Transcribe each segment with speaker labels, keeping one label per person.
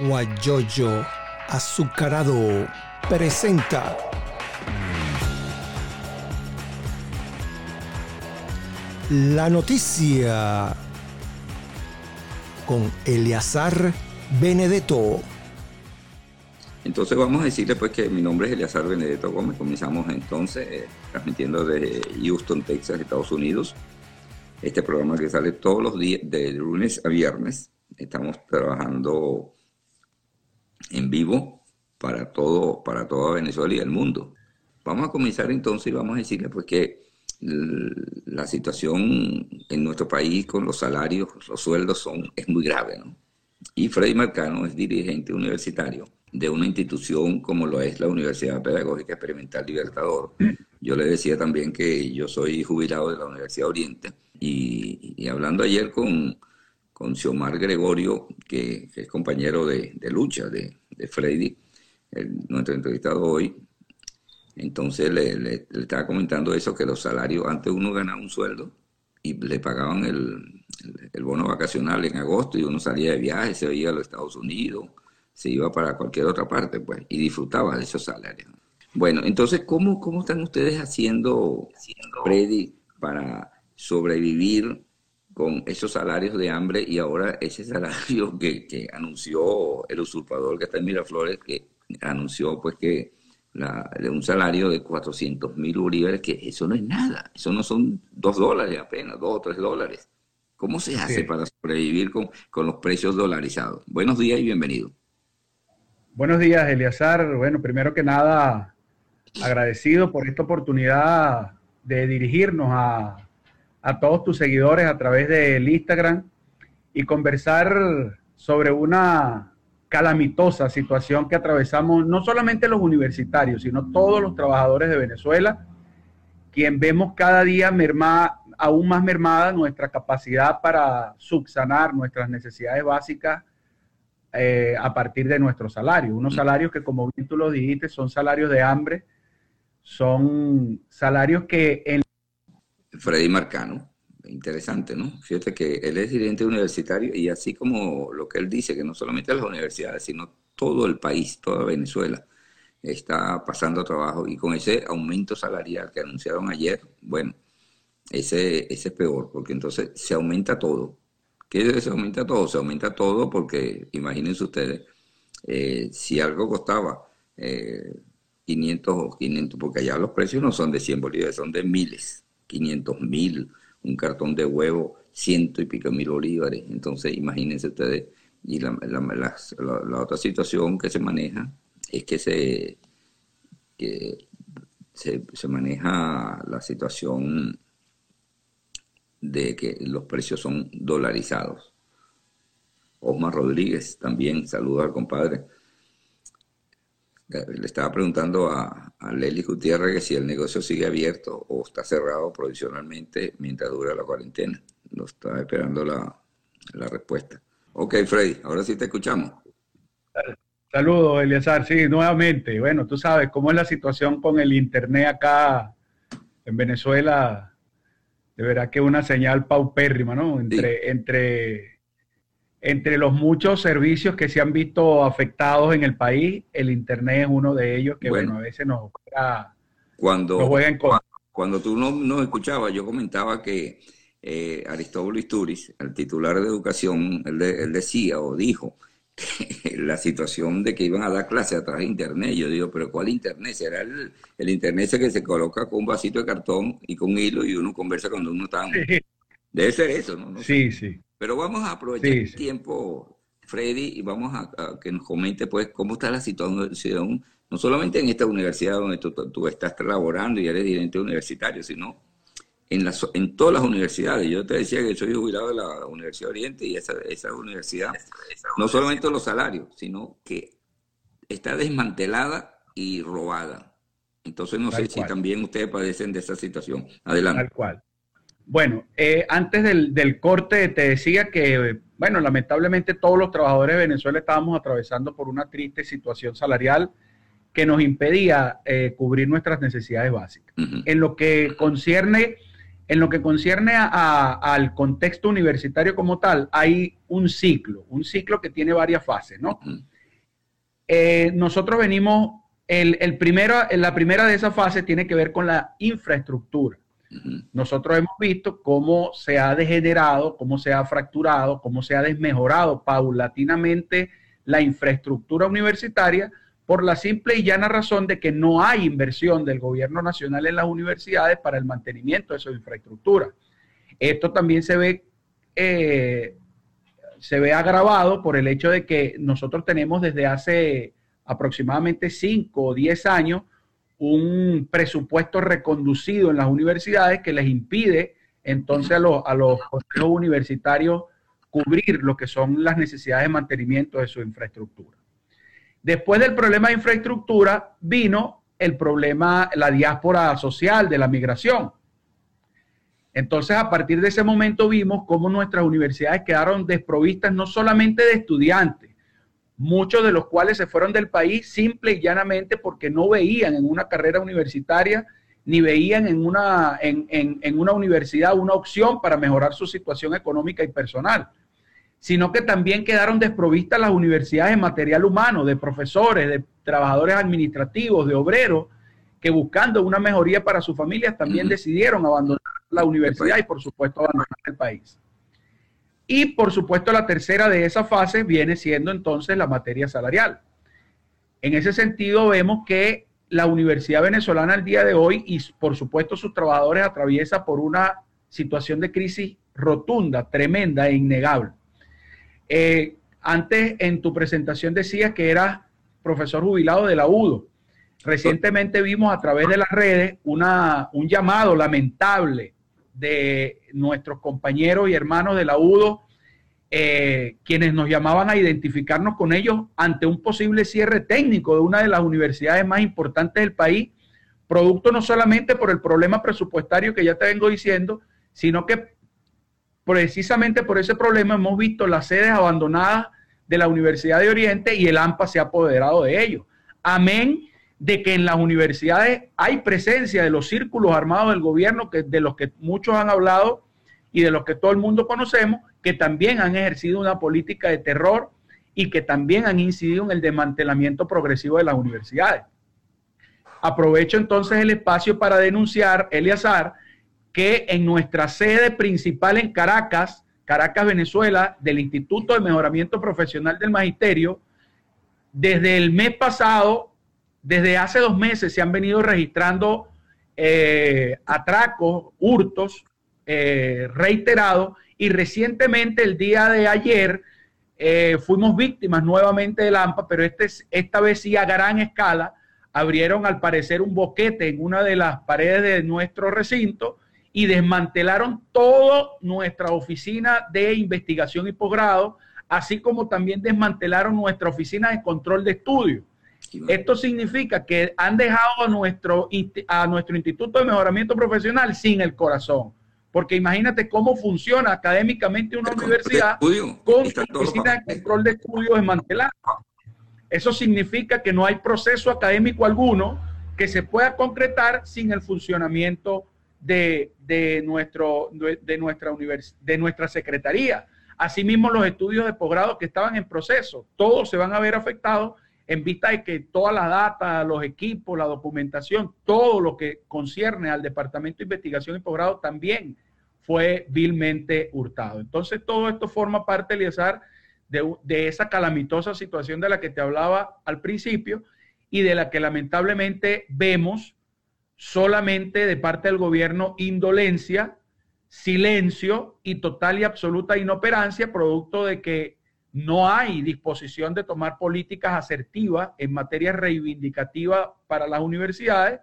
Speaker 1: Guayoyo Azucarado presenta la noticia con Eleazar Benedetto.
Speaker 2: Entonces vamos a decirle pues que mi nombre es Eleazar Benedetto Gómez. Comenzamos entonces eh, transmitiendo desde Houston, Texas, Estados Unidos. Este programa que sale todos los días, de lunes a viernes. Estamos trabajando en vivo para todo, para toda Venezuela y el mundo. Vamos a comenzar entonces y vamos a decirle pues que la situación en nuestro país con los salarios, los sueldos son, es muy grave, ¿no? Y Freddy Marcano es dirigente universitario de una institución como lo es la Universidad Pedagógica Experimental Libertador. Yo le decía también que yo soy jubilado de la Universidad Oriente y, hablando ayer con, con Xiomar Gregorio, que, es compañero de, lucha de, de Freddy, nuestro entrevistado hoy, entonces le, estaba comentando eso, que los salarios, antes uno ganaba un sueldo y le pagaban el, bono vacacional en agosto y uno salía de viaje, se iba a los Estados Unidos, se iba para cualquier otra parte, pues, y disfrutaba de esos salarios. Bueno, entonces, ¿cómo, cómo están ustedes haciendo, Freddy, para sobrevivir con esos salarios de hambre y ahora ese salario que, que anunció el usurpador que está en Miraflores, que anunció pues que de un salario de 400 mil bolívares, que eso no es nada, eso no son dos dólares apenas, dos o tres dólares. ¿Cómo se hace para sobrevivir con, con los precios dolarizados? Buenos días y bienvenido.
Speaker 3: Buenos días, Eliazar. Bueno, primero que nada, agradecido por esta oportunidad de dirigirnos a, a todos tus seguidores a través del Instagram y conversar sobre una calamitosa situación que atravesamos no solamente los universitarios, sino todos los trabajadores de Venezuela, quien vemos cada día merma, aún más mermada nuestra capacidad para subsanar nuestras necesidades básicas eh, a partir de nuestro salario. Unos mm. salarios que, como bien tú lo dijiste, son salarios de hambre, son salarios que en...
Speaker 2: Freddy Marcano interesante, ¿no? Fíjate que él es dirigente universitario y así como lo que él dice, que no solamente las universidades, sino todo el país, toda Venezuela está pasando trabajo y con ese aumento salarial que anunciaron ayer, bueno, ese, ese es peor, porque entonces se aumenta todo. ¿Qué se aumenta todo? Se aumenta todo porque, imagínense ustedes, eh, si algo costaba eh, 500 o 500, porque allá los precios no son de 100 bolívares, son de miles, 500 mil, un cartón de huevo, ciento y pico mil bolívares. Entonces, imagínense ustedes. Y la, otra situación que se maneja es que se, se, maneja la situación de que los precios son dolarizados. Osmar Rodríguez también, saluda al compadre. Le estaba preguntando a, a Lely Gutiérrez que si el negocio sigue abierto o está cerrado provisionalmente mientras dura la cuarentena. No está esperando la, respuesta. Ok, Freddy, ahora sí te escuchamos.
Speaker 3: Saludos, Eliazar. Sí, nuevamente. Bueno, tú sabes cómo es la situación con el Internet acá en Venezuela. De verdad que una señal paupérrima, ¿no? Entre, entre entre los muchos servicios que se han visto afectados en el país, el Internet es uno de ellos que, bueno, a veces nos juega,
Speaker 2: cuando, Cuando, tú no nos escuchabas, yo comentaba que eh, Aristóbulo Isturiz, el titular de educación, él, decía o dijo que la situación de que iban a dar clases a través de Internet, yo digo, pero ¿cuál Internet? ¿Será el, el Internet ese que se coloca con un vasito de cartón y con hilo y uno conversa cuando uno está... Debe ser eso, ¿no?
Speaker 3: sí, sí.
Speaker 2: Pero vamos a aprovechar el tiempo, Freddy, y vamos a, que nos comente pues cómo está la situación, no solamente en esta universidad donde tú, estás laborando y eres dirigente universitario, sino en, las, en todas las universidades. Yo te decía que soy jubilado de la Universidad Oriente y esa, esa universidad, no solamente los salarios, sino que está desmantelada y robada. Entonces no sé si también ustedes padecen de esa situación. Adelante.
Speaker 3: Tal cual. Bueno, eh, antes del, corte te decía que, bueno, lamentablemente todos los trabajadores de Venezuela estábamos atravesando por una triste situación salarial que nos impedía eh, cubrir nuestras necesidades básicas. En lo que concierne en lo que concierne al contexto universitario como tal, hay un ciclo, un ciclo que tiene varias fases, ¿no? Eh, nosotros venimos, el, primero, la primera de esas fases tiene que ver con la infraestructura. Nosotros hemos visto cómo se ha degenerado, cómo se ha fracturado, cómo se ha desmejorado paulatinamente la infraestructura universitaria por la simple y llana razón de que no hay inversión del gobierno nacional en las universidades para el mantenimiento de su infraestructura. Esto también se ve, eh, se ve agravado por el hecho de que nosotros tenemos desde hace aproximadamente 5 o 10 años un presupuesto reconducido en las universidades que les impide entonces a los, a los universitarios cubrir lo que son las necesidades de mantenimiento de su infraestructura. Después del problema de infraestructura vino el problema, la diáspora social de la migración. Entonces, a partir de ese momento vimos cómo nuestras universidades quedaron desprovistas no solamente de estudiantes, muchos de los cuales se fueron del país simple y llanamente porque no veían en una carrera universitaria ni veían en una, en, en una universidad una opción para mejorar su situación económica y personal sino que también quedaron desprovistas las universidades en material humano, de profesores, de trabajadores administrativos, de obreros, que buscando una mejoría para sus familias también decidieron abandonar la universidad y por supuesto abandonar el país. Y por supuesto la tercera de esa fase viene siendo entonces la materia salarial. En ese sentido vemos que la Universidad Venezolana al día de hoy y por supuesto sus trabajadores atraviesa por una situación de crisis rotunda, tremenda e innegable. Eh, antes en tu presentación decías que eras profesor jubilado de la UDO. Recientemente vimos a través de las redes una, un llamado lamentable de nuestros compañeros y hermanos de la UDO, eh, quienes nos llamaban a identificarnos con ellos ante un posible cierre técnico de una de las universidades más importantes del país, producto no solamente por el problema presupuestario que ya te vengo diciendo, sino que precisamente por ese problema hemos visto las sedes abandonadas de la Universidad de Oriente y el AMPA se ha apoderado de ellos. Amén de que en las universidades hay presencia de los círculos armados del gobierno, que, de los que muchos han hablado y de los que todo el mundo conocemos, que también han ejercido una política de terror y que también han incidido en el desmantelamiento progresivo de las universidades. Aprovecho entonces el espacio para denunciar, Eliazar, que en nuestra sede principal en Caracas, Caracas, Venezuela, del Instituto de Mejoramiento Profesional del Magisterio, desde el mes pasado, desde hace dos meses, se han venido registrando eh, atracos, hurtos eh, reiterados y recientemente, el día de ayer, eh, fuimos víctimas nuevamente del AMPA, pero este, esta vez sí a gran escala. Abrieron al parecer un boquete en una de las paredes de nuestro recinto y desmantelaron toda nuestra oficina de investigación y posgrado, así como también desmantelaron nuestra oficina de control de estudio. Esto significa que han dejado a nuestro, a nuestro Instituto de Mejoramiento Profesional sin el corazón. Porque imagínate cómo funciona académicamente una universidad con oficina de control de estudio desmantelada. Eso significa que no hay proceso académico alguno que se pueda concretar sin el funcionamiento de, nuestro, de, nuestra de nuestra secretaría. Asimismo, los estudios de posgrado que estaban en proceso, todos se van a ver afectados en vista de que toda la data, los equipos, la documentación, todo lo que concierne al Departamento de Investigación y Posgrado también fue vilmente hurtado. Entonces, todo esto forma parte, Eliazar, de, de esa calamitosa situación de la que te hablaba al principio y de la que lamentablemente vemos solamente de parte del gobierno indolencia, silencio y total y absoluta inoperancia, producto de que no hay disposición de tomar políticas asertivas en materia reivindicativa para las universidades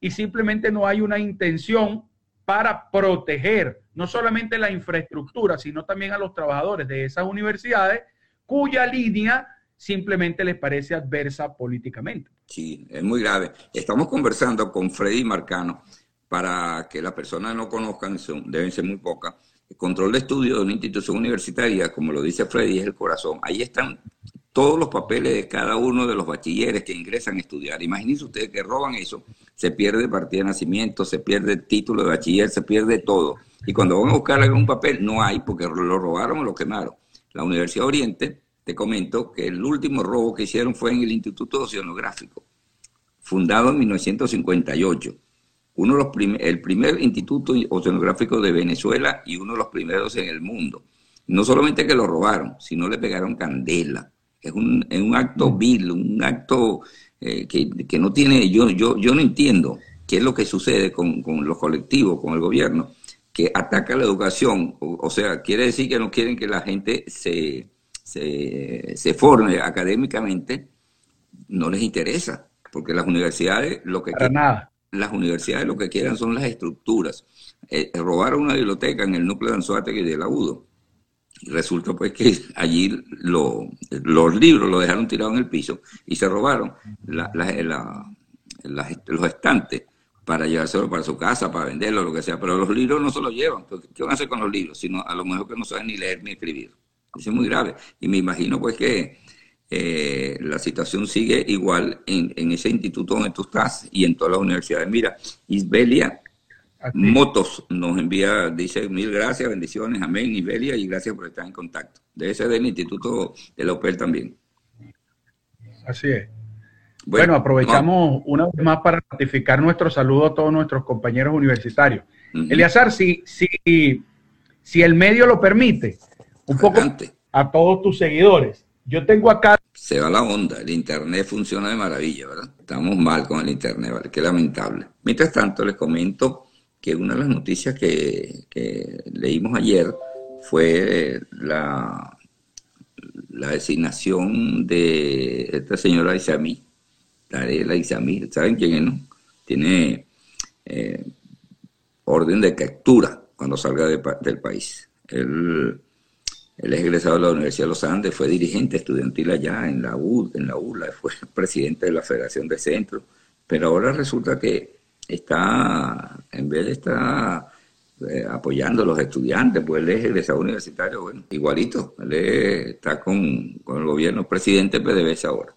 Speaker 3: y simplemente no hay una intención para proteger no solamente la infraestructura, sino también a los trabajadores de esas universidades cuya línea simplemente les parece adversa políticamente.
Speaker 2: Sí, es muy grave. Estamos conversando con Freddy Marcano para que las personas no conozcan, deben ser muy pocas. Control de estudio de una institución universitaria, como lo dice Freddy, es el corazón. Ahí están todos los papeles de cada uno de los bachilleres que ingresan a estudiar. Imagínense ustedes que roban eso, se pierde partida de nacimiento, se pierde el título de bachiller, se pierde todo. Y cuando van a buscar algún papel, no hay porque lo robaron o lo quemaron. La Universidad Oriente, te comento que el último robo que hicieron fue en el Instituto Oceanográfico, fundado en 1958. Uno de los el primer instituto oceanográfico de Venezuela y uno de los primeros en el mundo. No solamente que lo robaron, sino le pegaron candela es un, es un acto mm. vil, un acto eh, que, no tiene, yo, yo, yo no entiendo qué es lo que sucede con, los colectivos, con el gobierno, que ataca la educación, o, sea, quiere decir que no quieren que la gente se, se, forme académicamente, no les interesa, porque las universidades lo que las universidades lo que quieran son las estructuras. Eh, robaron una biblioteca en el núcleo de Anzuategui de la UDO y resulta pues que allí los libros los dejaron tirados en el piso y se robaron los estantes para llevárselo para su casa, para venderlo, lo que sea. Pero los libros no se los llevan. ¿Qué van a hacer con los libros? Sino a lo mejor que no saben ni leer ni escribir. Eso es muy grave. Y me imagino pues que eh, la situación sigue igual en, en, ese instituto donde tú estás y en todas las universidades. Mira, Isbelia Motos nos envía, dice mil gracias, bendiciones, amén, Ibelia, y gracias por estar en contacto. Debe ser del Instituto de la OPEL también.
Speaker 3: Así es. Bueno, aprovechamos una vez más para ratificar nuestro saludo a todos nuestros compañeros universitarios. Eliazar, si, si, si el medio lo permite, un poco a todos tus seguidores. Yo tengo acá.
Speaker 2: Se va la onda, el Internet funciona de maravilla, ¿verdad? Estamos mal con el Internet, ¿vale? Qué lamentable. Mientras tanto, les comento que una de las noticias que, leímos ayer fue la, la designación de esta señora Isamí, Tarela Isamí, ¿saben quién es? No? Tiene eh, orden de captura cuando salga del país. Él, él, es egresado de la Universidad de los Andes, fue dirigente estudiantil allá en la U, en la ULA, fue presidente de la Federación de Centros, pero ahora resulta que está, en vez de estar eh, apoyando a los estudiantes, pues él es egresado universitario, bueno, igualito, él está con, el gobierno, presidente PDVSA ahora,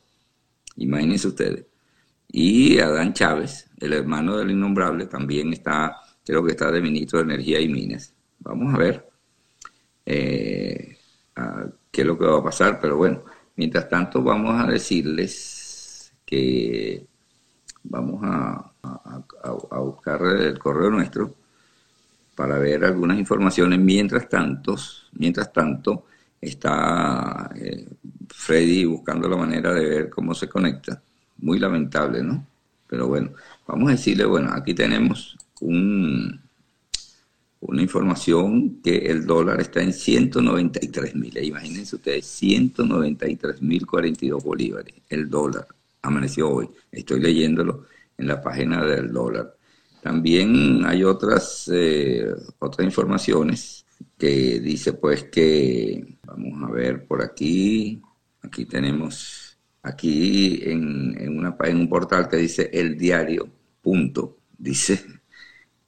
Speaker 2: imagínense ustedes. Y Adán Chávez, el hermano del innombrable, también está, creo que está de ministro de Energía y Minas. Vamos a ver eh, qué es lo que va a pasar, pero bueno, mientras tanto vamos a decirles que vamos a a, buscar el correo nuestro para ver algunas informaciones. Mientras tanto, mientras tanto está eh, Freddy buscando la manera de ver cómo se conecta. Muy lamentable, ¿no? Pero bueno, vamos a decirle, bueno, aquí tenemos un, una información que el dólar está en 193 mil. Imagínense ustedes, 193 mil 42 bolívares. El dólar amaneció hoy. Estoy leyéndolo en la página del dólar. También hay otras, eh, otras informaciones que dice pues que, vamos a ver por aquí, aquí tenemos, aquí en, en, una, en un portal que dice el diario, punto, dice,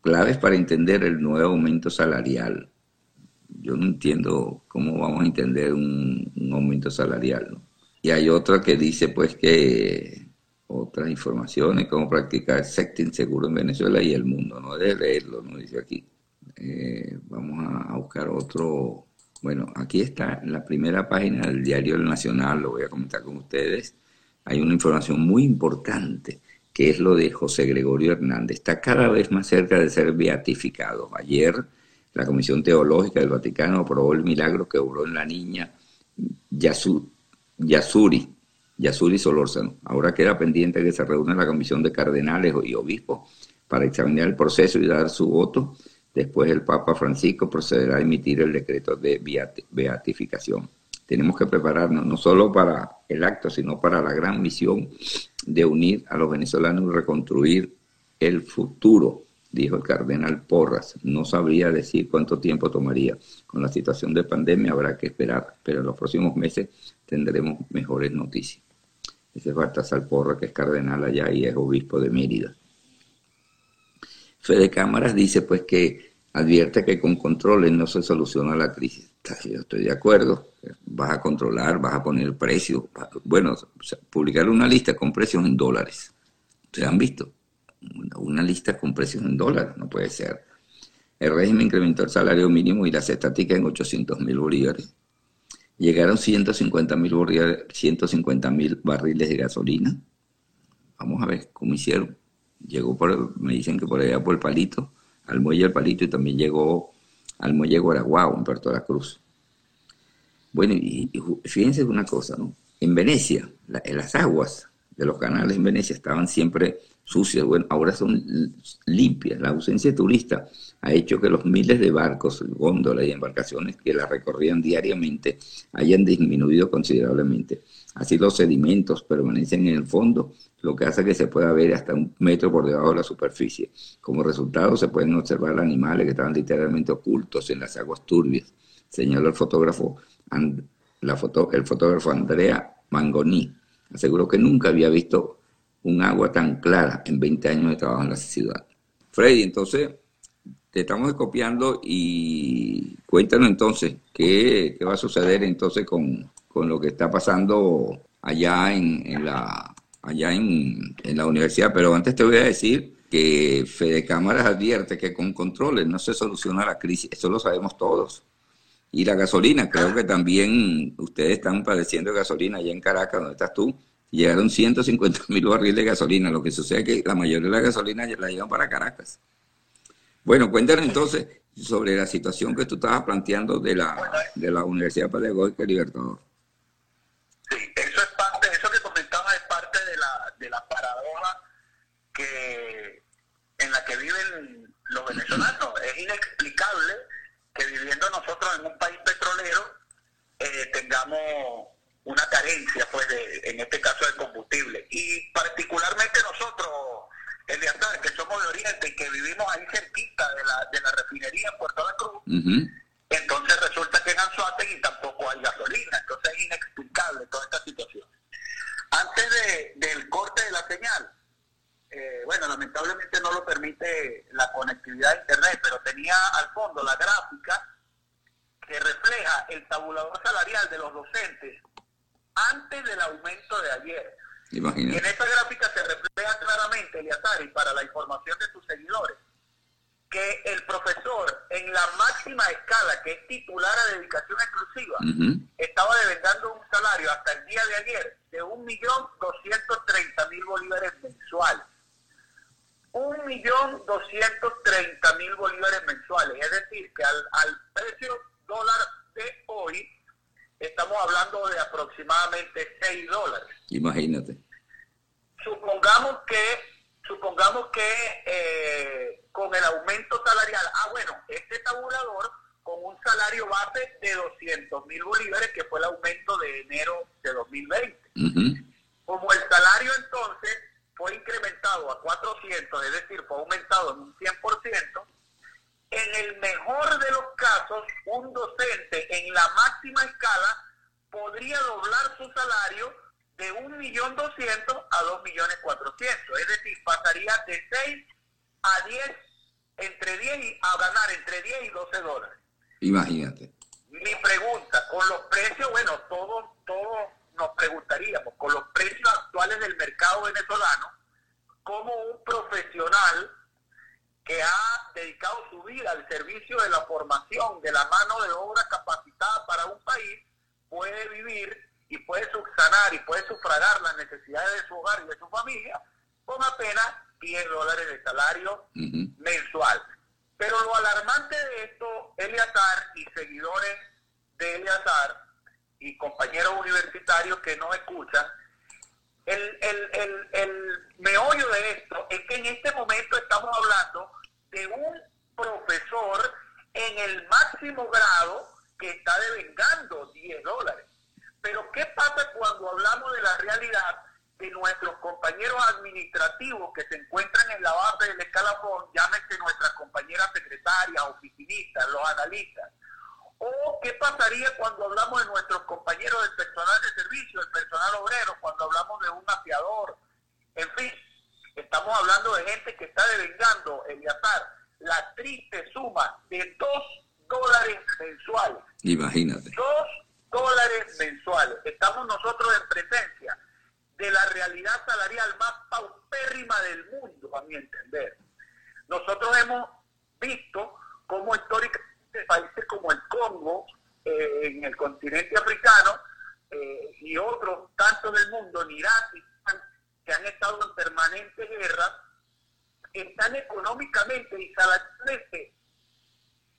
Speaker 2: claves para entender el nuevo aumento salarial. Yo no entiendo cómo vamos a entender un, aumento salarial. Y hay otra que dice pues que otras informaciones, cómo practicar sexting seguro en Venezuela y el mundo. No debe leerlo, no dice aquí. Eh, vamos a, buscar otro. Bueno, aquí está la primera página del diario El Nacional, lo voy a comentar con ustedes. Hay una información muy importante, que es lo de José Gregorio Hernández. Está cada vez más cerca de ser beatificado. Ayer la Comisión Teológica del Vaticano aprobó el milagro que obró en la niña Yasuri, Yasuri Solórzano. Ahora queda pendiente que se reúna la comisión de cardenales y obispos para examinar el proceso y dar su voto. Después el Papa Francisco procederá a emitir el decreto de beatificación. Tenemos que prepararnos no solo para el acto, sino para la gran misión de unir a los venezolanos y reconstruir el futuro, dijo el cardenal Porras. No sabría decir cuánto tiempo tomaría. Con la situación de pandemia habrá que esperar, pero en los próximos meses tendremos mejores noticias. Ese es Baltasar Porra, que es cardenal allá y es obispo de Mérida. Fede Cámaras dice pues que advierte que con controles no se soluciona la crisis. Yo estoy de acuerdo, vas a controlar, vas a poner precios. Bueno, publicar una lista con precios en dólares. ¿Ustedes han visto? Una lista con precios en dólares, no puede ser. El régimen incrementó el salario mínimo y las estáticas en 800 mil bolívares. Llegaron 150 mil barriles de gasolina. Vamos a ver cómo hicieron. Llegó por, me dicen que por allá por el palito, al muelle del palito y también llegó al muelle Guaraguao en Puerto La Cruz. Bueno, y, fíjense una cosa, ¿no? En Venecia, en las aguas de los canales en Venecia estaban siempre sucias, bueno, ahora son limpias. La ausencia de turistas ha hecho que los miles de barcos, góndolas y embarcaciones que la recorrían diariamente hayan disminuido considerablemente. Así los sedimentos permanecen en el fondo, lo que hace que se pueda ver hasta un metro por debajo de la superficie. Como resultado se pueden observar animales que estaban literalmente ocultos en las aguas turbias, señaló el fotógrafo, el fotógrafo Andrea Mangoni. Aseguró que nunca había visto un agua tan clara en 20 años de trabajo en la ciudad. Freddy, entonces, te estamos copiando y cuéntanos entonces qué, va a suceder entonces con, lo que está pasando allá en, la allá en, la universidad. Pero antes te voy a decir que Fede Cámaras advierte que con controles no se soluciona la crisis, eso lo sabemos todos. Y la gasolina, creo que también ustedes están padeciendo gasolina allá en Caracas, donde estás tú, llegaron 150 mil barriles de gasolina. Lo que sucede es que la mayoría de la gasolina la llevan para Caracas. Bueno, cuéntanos entonces sobre la situación que tú estabas planteando de la, de la Universidad Pedagógica Libertador.
Speaker 4: Sí, eso es parte, eso que comentaba es parte de la, de la paradoja que, en la que viven los venezolanos. Es inexplicable que viviendo nosotros en un país petrolero eh, tengamos una carencia, pues, de, en este caso de combustible. Y particularmente nosotros, Eliazar, que somos de Oriente y que vivimos ahí cerquita de la, de la refinería en Puerto La Cruz, entonces resulta que en y tampoco hay gasolina. Entonces es inexplicable toda esta situación. Antes de, del corte de la señal, eh, bueno, lamentablemente no lo permite la conectividad a Internet, pero tenía al fondo la gráfica que refleja el tabulador salarial de los docentes antes del aumento de ayer. Y en esta gráfica se refleja claramente, Eliazar, y para la información de tus seguidores, que el profesor en la máxima escala, que es titular a dedicación exclusiva, estaba devengando un salario hasta el día de ayer de 1.230.000 bolívares mensuales. 1.230.000 bolívares mensuales. Es decir, que al, al precio dólar de hoy, estamos hablando de aproximadamente 6 dólares.
Speaker 2: Imagínate.
Speaker 4: Supongamos que, supongamos que eh, con el aumento salarial, ah bueno, este tabulador con un salario base de 200 mil bolívares, que fue el aumento de enero de 2020. Como el salario entonces fue incrementado a 400, es decir, fue aumentado en un 100%, en el mejor de los casos, un docente en la máxima escala podría doblar su salario de 1.200.000 a 2.400.000. Es decir, pasaría de 6 a 10, entre 10 y, a ganar entre 10 y 12 dólares.
Speaker 2: Imagínate.
Speaker 4: Mi pregunta, con los precios, bueno, todos, todos nos preguntaríamos, con los precios actuales del mercado venezolano, ¿cómo un profesional que ha dedicado su vida al servicio de la formación de la mano de obra capacitada para un país, puede vivir y puede subsanar y puede sufragar las necesidades de su hogar y de su familia con apenas 10 dólares de salario mensual. Pero lo alarmante de esto, Eliazar y seguidores de Eliazar y compañeros universitarios que no escuchan, el, el, el, el meollo de esto es que en este momento estamos hablando de un profesor en el máximo grado que está devengando 10 dólares. Pero ¿qué pasa cuando hablamos de la realidad de nuestros compañeros administrativos que se encuentran en la base del escalafón, llámese nuestras compañeras secretarias, oficinistas, los analistas? ¿O qué pasaría cuando hablamos de nuestros compañeros del personal de servicio, el personal obrero, cuando hablamos de un afiador? En fin, estamos hablando de gente que está devengando, el Eliazar, la triste suma de dos dólares mensuales.
Speaker 2: Imagínate.
Speaker 4: Dos dólares mensuales. Estamos nosotros en presencia de la realidad salarial más paupérrima del mundo, a mi entender. Nosotros hemos visto cómo históricamente países como el Congo, eh, en el continente africano, eh, y otros tantos del mundo, en Irak, que han estado en permanente guerra, están económicamente y salarialmente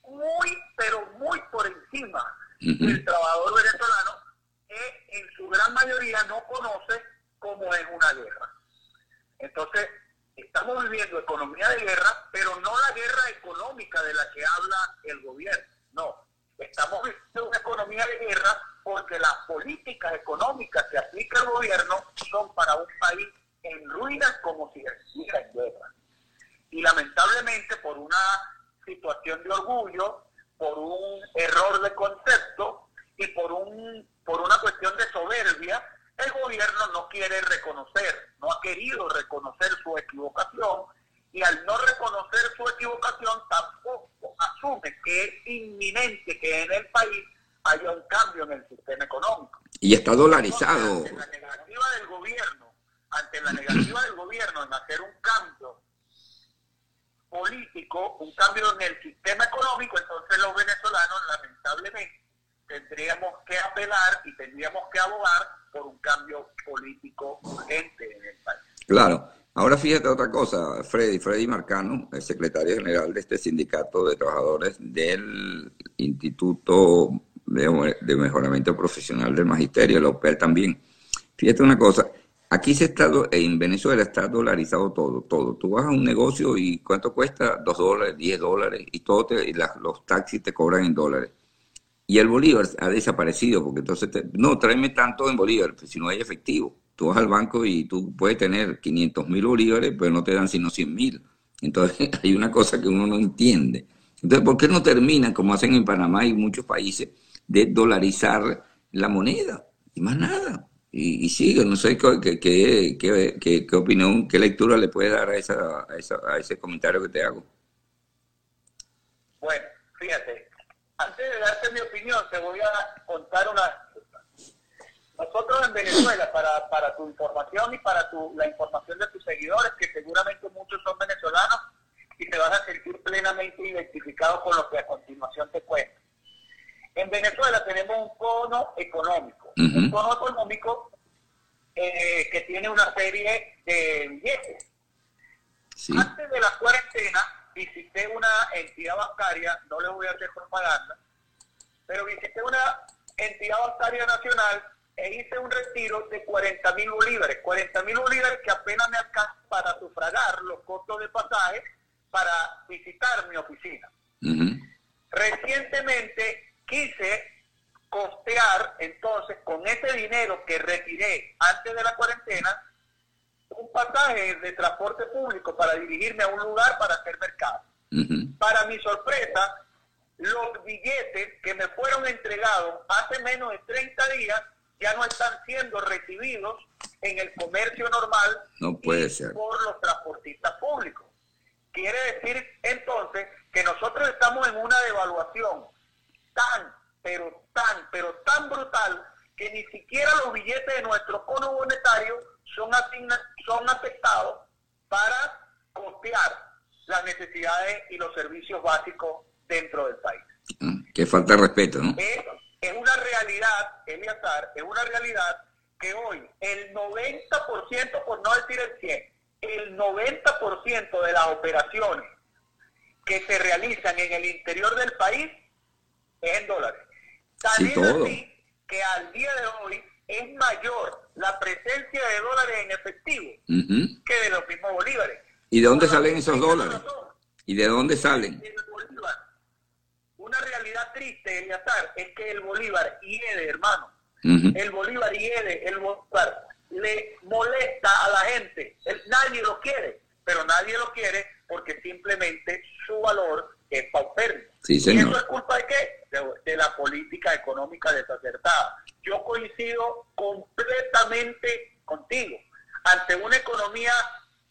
Speaker 4: muy, pero muy por encima del trabajador venezolano, que en su gran mayoría no conoce cómo es una guerra. Entonces, estamos viviendo economía de guerra, pero no la guerra económica de la que habla el gobierno, no. Estamos viviendo una economía de guerra porque las políticas económicas que aplica el gobierno son para un país en ruinas como si estuviera en guerra. Y lamentablemente por una situación de orgullo, por un error de concepto y por, un, por una cuestión de soberbia, el gobierno no quiere reconocer, no ha querido reconocer su equivocación y al no reconocer su equivocación tampoco asume que es inminente que en el país haya un cambio en el sistema económico.
Speaker 2: Y está dolarizado.
Speaker 4: ante la negativa del gobierno, ante la negativa del gobierno en hacer un cambio político, un cambio en el sistema económico, entonces los venezolanos lamentablemente tendríamos que apelar y tendríamos que abogar por un cambio político urgente en el país.
Speaker 2: Claro. Ahora fíjate otra cosa, Freddy, Freddy Marcano, el secretario general de este sindicato de trabajadores del Instituto de, Mejoramiento Profesional del Magisterio, el OPER también. Fíjate una cosa, aquí se está, en Venezuela está dolarizado todo, todo. Tú vas a un negocio y ¿cuánto cuesta? Dos dólares, diez dólares, y todo y los taxis te cobran en dólares. Y el bolívar ha desaparecido, porque entonces, no, tráeme tanto en bolívar, pues, si no hay efectivo. Tú vas al banco y tú puedes tener 500 mil bolívares, pero no te dan sino 100 mil. Entonces hay una cosa que uno no entiende. Entonces, ¿por qué no terminan, como hacen en Panamá y muchos países, de dolarizar la moneda? Y más nada. Y, sigue, no sé qué, qué, qué, qué, opinión, qué lectura le puede dar a, esa, a, a ese comentario que te hago.
Speaker 4: Bueno, darte mi opinión, te voy a contar una nosotros en Venezuela, para, para tu información y para tu, la información de tus seguidores, que seguramente muchos son venezolanos y te van a sentir plenamente identificados con lo que a continuación te cuento. En Venezuela tenemos un cono económico, un cono económico eh, que tiene una serie de billetes. Antes de la cuarentena visité una entidad bancaria, no les voy a hacer propaganda, pero visité una entidad bancaria nacional e hice un retiro de 40 mil bolívares, 40 mil bolívares que apenas me alcanzan para sufragar los costos de pasaje para visitar mi oficina. Recientemente quise costear entonces con ese dinero que retiré antes de la cuarentena un pasaje de transporte público para dirigirme a un lugar para hacer mercado. Para mi sorpresa, los billetes que me fueron entregados hace menos de 30 días ya no están siendo recibidos en el comercio normal
Speaker 2: no puede ser.
Speaker 4: por los transportistas públicos. Quiere decir entonces que nosotros estamos en una devaluación tan, pero tan, pero tan brutal que ni siquiera los billetes de nuestro cono monetario son, son afectados para costear las necesidades y los servicios básicos dentro del país.
Speaker 2: Que falta de respeto, ¿no?
Speaker 4: es una realidad, Eliazar, es una realidad que hoy el 90%, por no decir el 100, el 90% de las operaciones que se realizan en el interior del país es en dólares. También así que al día de hoy es mayor la presencia de dólares en efectivo que de los mismos bolívares.
Speaker 2: ¿Y de dónde salen esos dólares? ¿Y de dónde salen?
Speaker 4: Una realidad triste, Eliazar, es que el Bolívar hiede, hermano. El Bolívar hiede, el Bolívar le molesta a la gente. nadie lo quiere, pero nadie lo quiere porque simplemente su valor es paupérrimo.
Speaker 2: ¿Y eso
Speaker 4: es culpa de qué? De, la política económica desacertada. Yo coincido completamente contigo. Ante una economía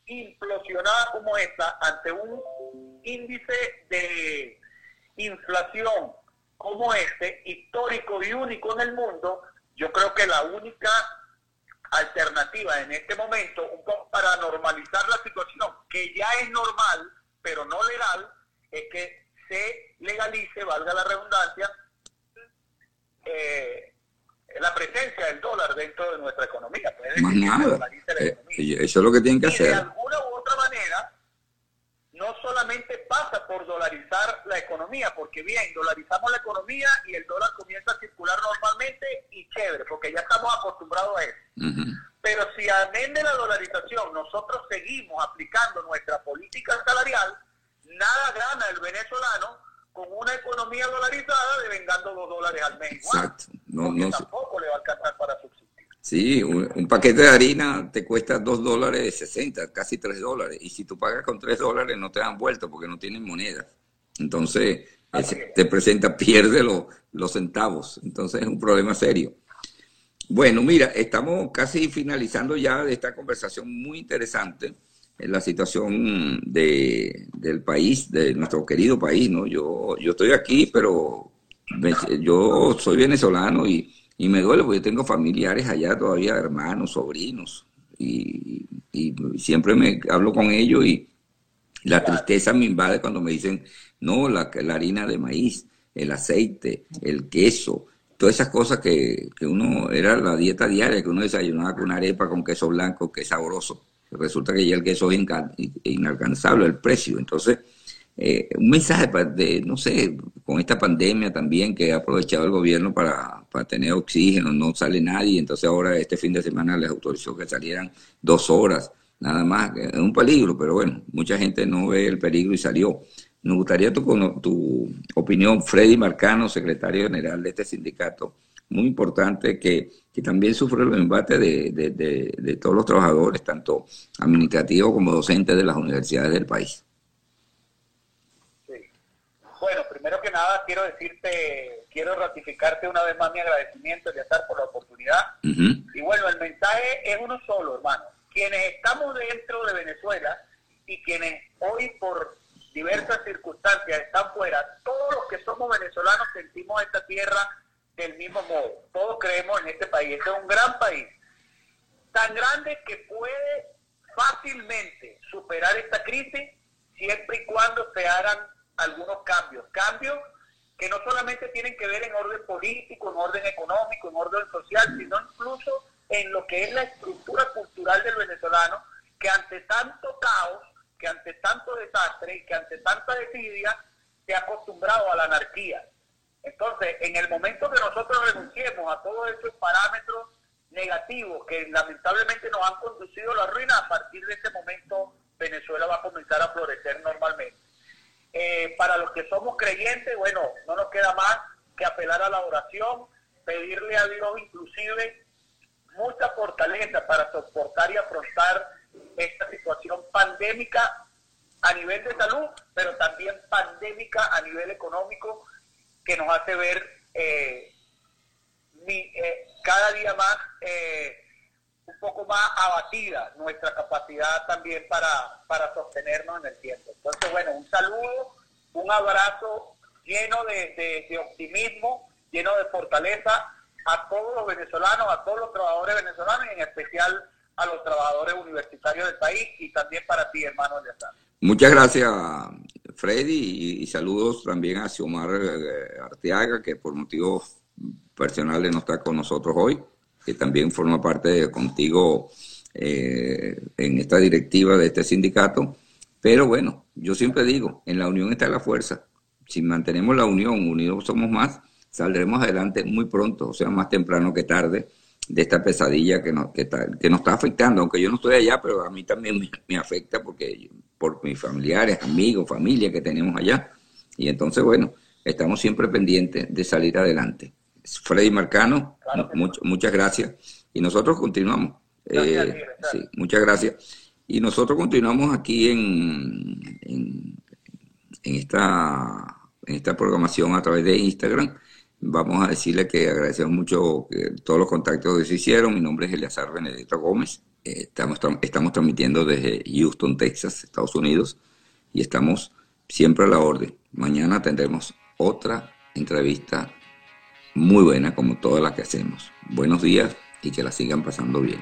Speaker 4: implosionada como esta, ante un índice de inflación como este, histórico y único en el mundo, yo creo que la única alternativa en este momento, un poco para normalizar la situación, que ya es normal, pero no legal, es que se legalice, valga la redundancia, eh, la presencia del dólar dentro de nuestra economía.
Speaker 2: Más nada. Eh, eso es lo que tienen que hacer. De
Speaker 4: alguna u otra manera, no solamente pasa por dolarizar la economía, porque bien, dolarizamos la economía y el dólar comienza a circular normalmente y chévere, porque ya estamos acostumbrados a eso. Pero si amén de la dolarización nosotros seguimos aplicando nuestra política salarial, nada gana el venezolano con una economía dolarizada devengando dos dólares al mes.
Speaker 2: Exacto.
Speaker 4: No, no, tampoco le va a alcanzar para subsistir.
Speaker 2: Sí, un, paquete de harina te cuesta dos dólares 60, casi tres dólares. Y si tú pagas con tres dólares no te dan vuelto porque no tienen moneda. Entonces, te presenta, pierde los centavos. Entonces es un problema serio. Bueno, mira, estamos casi finalizando ya de esta conversación muy interesante en la situación de, del país, de nuestro querido país, ¿no? Yo, yo estoy aquí, pero yo soy venezolano y, y, me duele porque tengo familiares allá todavía, hermanos, sobrinos, y, siempre me hablo con ellos y la tristeza me invade cuando me dicen, no, la, la harina de maíz, el aceite, el queso, todas esas cosas que, que, uno, era la dieta diaria, que uno desayunaba con arepa con queso blanco, que es sabroso resulta que ya el queso es inalcanzable el precio. Entonces, eh, un mensaje de, no sé, con esta pandemia también que ha aprovechado el gobierno para, para, tener oxígeno, no sale nadie, entonces ahora este fin de semana les autorizó que salieran dos horas, nada más, es un peligro, pero bueno, mucha gente no ve el peligro y salió. Nos gustaría tu, tu opinión, Freddy Marcano, secretario general de este sindicato, muy importante que, también sufre el embate de, todos los trabajadores, tanto administrativos como docentes de las universidades del país.
Speaker 4: Bueno, primero que nada quiero decirte, quiero ratificarte una vez más mi agradecimiento, estar por la oportunidad. Y bueno, el mensaje es uno solo, hermano. Quienes estamos dentro de Venezuela y quienes hoy por diversas circunstancias están fuera, todos los que somos venezolanos sentimos esta tierra del mismo modo. Todos creemos en este país. Este es un gran país. Tan grande que puede fácilmente superar esta crisis siempre y cuando se hagan algunos cambios. Cambios que no solamente tienen que ver en orden político, en orden económico, en orden social, sino incluso en lo que es la estructura cultural del venezolano, que ante tanto caos, que ante tanto desastre y que ante tanta desidia, se ha acostumbrado a la anarquía. Entonces, en el momento que nosotros renunciemos a todos esos parámetros negativos que lamentablemente nos han conducido a la ruina, a partir de ese momento Venezuela va a comenzar a florecer normalmente. Eh, para los que somos creyentes, bueno, no nos queda más que apelar a la oración, pedirle a Dios inclusive mucha fortaleza para soportar y afrontar esta situación pandémica a nivel de salud, pero también pandémica a nivel económico que nos hace ver eh, eh, cada día más eh, un poco más abatida nuestra capacidad también para, para sostenernos en el tiempo. Un abrazo lleno de, optimismo, lleno de fortaleza a todos los venezolanos, a todos los trabajadores venezolanos y en especial a los trabajadores universitarios del país y también para ti, hermano de
Speaker 2: Muchas gracias, Freddy, y, saludos también a Xiomar eh, Arteaga, que por motivos personales no está con nosotros hoy, que también forma parte contigo eh, en esta directiva de este sindicato. Pero bueno, yo siempre digo, en la unión está la fuerza. Si mantenemos la unión, unidos somos más, saldremos adelante muy pronto, o sea, más temprano que tarde, de esta pesadilla que nos, que, que nos está afectando, aunque yo no estoy allá, pero a mí también me, me afecta porque por mis familiares, amigos, familia que tenemos allá. Y entonces, bueno, estamos siempre pendientes de salir adelante. Freddy Marcano, muchas gracias. Y nosotros continuamos. Eh, sí, muchas gracias. Y nosotros continuamos aquí en, en, esta, en esta programación a través de Instagram. Vamos a decirle que agradecemos mucho todos los contactos que se hicieron. Mi nombre es Eleazar Benedetto Gómez. Estamos, estamos transmitiendo desde Houston, Texas, Estados Unidos, y estamos siempre a la orden. Mañana tendremos otra entrevista muy buena como todas las que hacemos. Buenos días y que la sigan pasando bien.